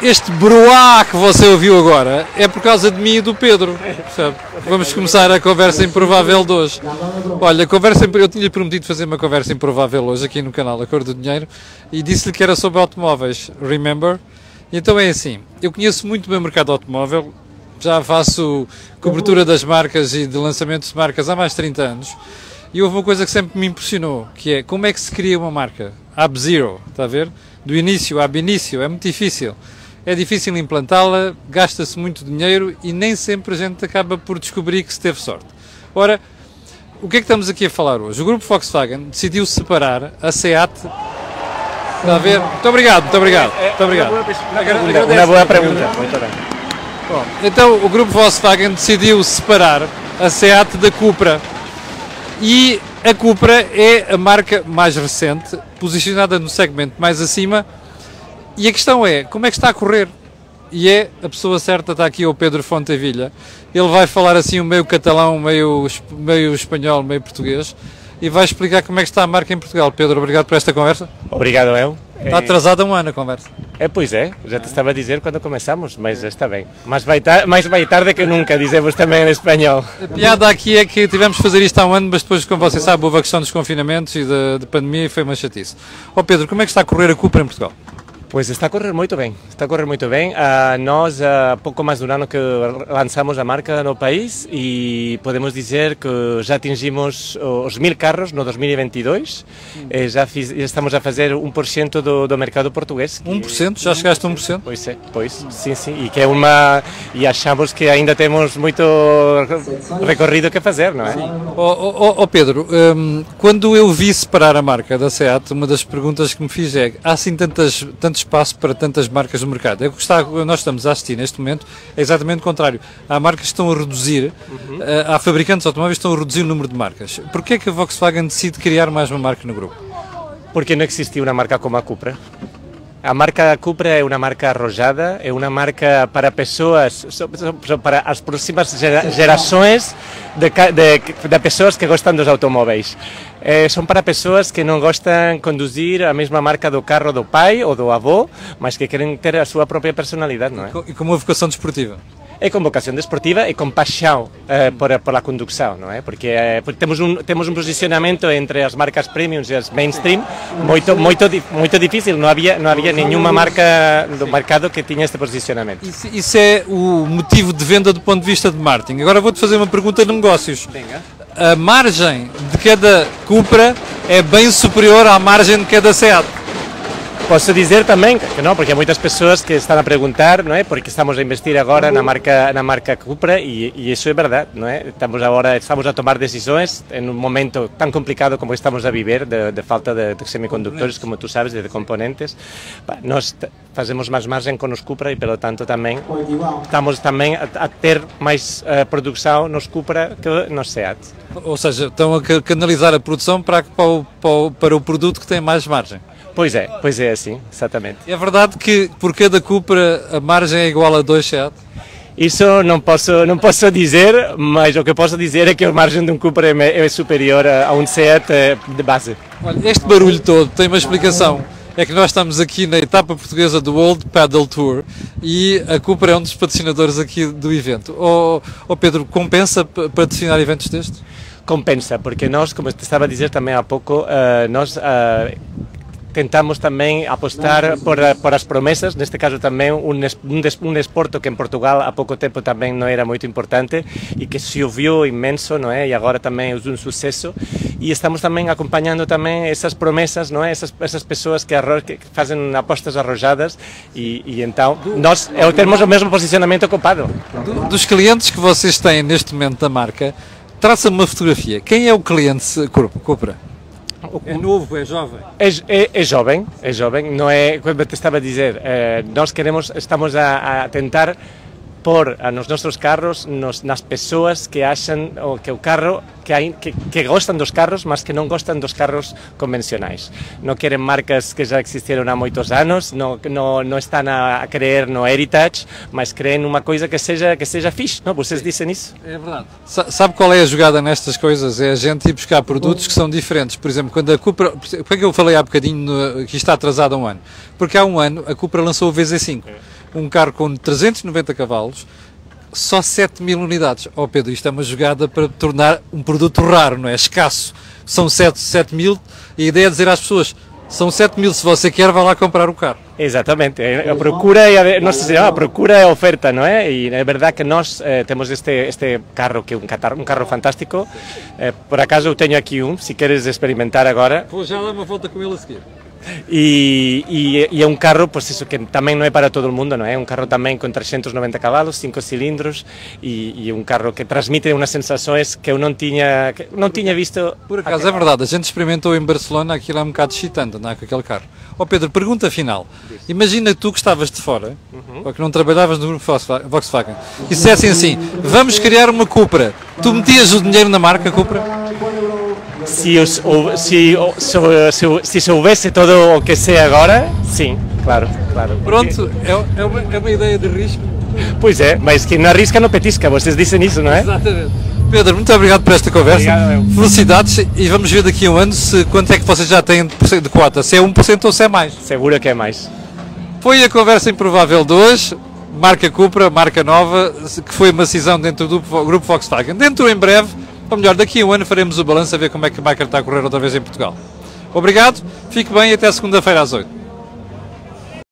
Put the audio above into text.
este broá que você ouviu agora é por causa de mim e do Pedro. Percebe? Vamos começar a conversa improvável de hoje. Olha, conversa, eu tinha prometido fazer uma conversa improvável hoje aqui no canal A Cor do Dinheiro e disse-lhe que era sobre automóveis. Remember? Então é assim, eu conheço muito bem o mercado automóvel, já faço cobertura das marcas e de lançamentos de marcas há mais de 30 anos. E houve uma coisa que sempre me impressionou, que é como é que se cria uma marca? Ab zero, está a ver? Do início ab início, é muito difícil. É difícil implantá-la, gasta-se muito dinheiro e nem sempre a gente acaba por descobrir que se teve sorte. Ora, o que é que estamos aqui a falar hoje? O grupo Volkswagen decidiu separar a SEAT. Está a ver? Muito obrigado, muito obrigado. Muito obrigado. Uma boa pergunta. Muito bem. Bom, então o grupo Volkswagen decidiu separar a SEAT da Cupra. E a Cupra é a marca mais recente, posicionada no segmento mais acima. E a questão é, como é que está a correr? E é a pessoa certa, está aqui o Pedro Fontevilha. Ele vai falar assim meio catalão, meio, meio espanhol, meio português. E vai explicar como é que está a marca em Portugal. Pedro, obrigado por esta conversa. Obrigado, eu. Está atrasada um ano a conversa. É, pois é, já te estava a dizer quando começamos, mas está bem. Mais vai, tar mais vai tarde que nunca, dizemos também em espanhol. A piada aqui é que tivemos que fazer isto há um ano, mas depois, como você sabe, houve a questão dos confinamentos e da pandemia e foi uma chatice. Ó oh Pedro, como é que está a correr a Cupra em Portugal? Pois está a correr muito bem, está a correr muito bem. Uh, nós, há uh, pouco mais de um ano que lançamos a marca no país e podemos dizer que já atingimos os mil carros no 2022. Hum. Eh, já, fiz, já, estamos a fazer 1% do, do mercado português. Que, 1%? Já chegaste a 1%? Pois é, pois, sim, sim. E que é uma e achamos que ainda temos muito recorrido que fazer, não é? Ó oh, oh, Pedro, um, quando eu vi separar a marca da SEAT, uma das perguntas que me fiz é: há assim tantas, tantas espaço para tantas marcas no mercado. É o que está, nós estamos a assistir neste momento é exatamente o contrário. Há marcas que estão a reduzir, uhum. Eh, há fabricantes de automóveis que estão a reduzir o número de marcas. Porquê é que a Volkswagen decide criar mais uma marca no grupo? Porque não existia uma marca como a Cupra. A marca Cupra é uma marca arrojada, é uma marca para pessoas, para as próximas gerações de, de, de pessoas que gostam dos automóveis. É, são para pessoas que não gostam de conduzir a mesma marca do carro do pai ou do avô, mas que querem ter a sua própria personalidade, não é? E com uma vocação desportiva? é com vocação desportiva e com paixão eh, por, por a condução, não é? Porque, eh, porque, temos, um, temos um posicionamento entre as marcas premium e as mainstream muito, muito, muito difícil, não havia, não havia nenhuma marca do mercado que tinha este posicionamento. Isso, isso é o motivo de venda do ponto de vista de marketing. Agora vou-te fazer uma pergunta de negócios. Venga. A margem de cada Cupra é bem superior à margem de cada Seat. Posso dizer também que não, porque há muitas pessoas que estão a perguntar, não é? Porque estamos a investir agora na marca na marca Cupra e, e isso é verdade, não é? Estamos agora estamos a tomar decisões em um momento tão complicado como estamos a viver de, de falta de, de, semicondutores, como tu sabes, de componentes. Nós fazemos mais margem com os Cupra e, pelo tanto, também estamos também a, a ter mais uh, produção nos Cupra que nos Seat. Ou seja, estão a canalizar a produção para, para, o, para o produto que tem mais margem. Pois é, pois é assim, exatamente. É verdade que por cada Cupra a margem é igual a 2 Seat? Isso não posso, não posso dizer, mas o que posso dizer é que a margem de um Cupra é, é superior a um Seat eh, de base. Olha, este barulho todo tem uma explicação. É que nós estamos aqui na etapa portuguesa do World Paddle Tour e a Cupra é um dos patrocinadores aqui do evento. Oh, oh Pedro, compensa patrocinar eventos destes? Compensa, porque nós, como estava a dizer também há pouco, uh, nós uh, tentamos tamén apostar por, por as promesas, neste caso tamén un, un, que en Portugal a pouco tempo tamén non era moito importante e que se ouviu inmenso, non é? E agora tamén é un suceso e estamos tamén acompañando tamén esas promesas, non é? Esas, esas persoas que, arro, que fazem apostas arrojadas e, e então nós é, temos o mesmo posicionamento copado. Do, dos clientes que vocês têm neste momento da marca, traça-me uma fotografia. Quem é o cliente Cupra? É novo, é jovem? É, é, é, jovem, é jovem, não é, como te estava a dizer, eh, nós queremos, estamos a, a tentar pôr nos nossos carros nos, nas pessoas que acham ou que o carro que, hai, que, que gostan dos carros mas que non gostan dos carros convencionais non queren marcas que já existiram há moitos anos non, non, non están a, a creer no heritage mas creem numa coisa que seja que seja fixe não? vocês dizem isso? É verdade sabe qual é a jogada nestas coisas? é a gente ir buscar produtos que são diferentes por exemplo, quando a Cupra porque é que eu falei há bocadinho no, que está atrasado há um ano? porque há um ano a Cupra lançou o VZ5 é um carro com 390 cavalos, só 7 mil unidades. Oh Pedro, isto é uma jogada para tornar um produto raro, não é? Escasso. São 7, 7 mil e a ideia é dizer às pessoas, são 7 mil, se você quer, vá lá comprar o carro. Exatamente, a procura e a, se chama, a procura e a oferta, não é? E é verdade que nós eh, temos este, este carro que é um, catar, um carro fantástico. Eh, por acaso eu tenho aqui um, se queres experimentar agora. Vou já dar uma volta com ele a seguir. Y, y, y, é un carro, pues eso, que tamén non é para todo o mundo, non é? Un carro tamén con 390 cabalos, 5 cilindros e, e un carro que transmite unhas sensações que eu non tiña, que tiña visto... Por acaso é verdade, a gente experimentou em Barcelona, aquilo é um bocado excitante andar com aquele carro. Ó oh Pedro, pergunta final. Imagina tu que estavas de fora, uhum. ou que não trabalhavas no grupo Volkswagen, e dissessem assim, vamos criar uma Cupra. Tu metias o dinheiro na marca Cupra? Si, os, si, si, si soubesse todo o que sei agora, sim, claro, claro. Pronto, é, é, uma, é uma ideia de risco. Pois é, mas quem não arrisca não petisca, vocês dizem isso, não é? Exatamente. Pedro, muito obrigado por esta conversa. Obrigado, Felicidades e vamos ver daqui a um ano se, quanto é que vocês já têm de quota, se é 1% ou se é mais. Seguro que é mais. Foi a conversa improvável de hoje, marca Cupra, marca nova, que foi uma decisão dentro do grupo Volkswagen. Dentro em breve ou melhor, daqui a um ano faremos o balanço a ver como é que a máquina está a correr outra vez em Portugal. Obrigado, fique bem e até segunda-feira às 8.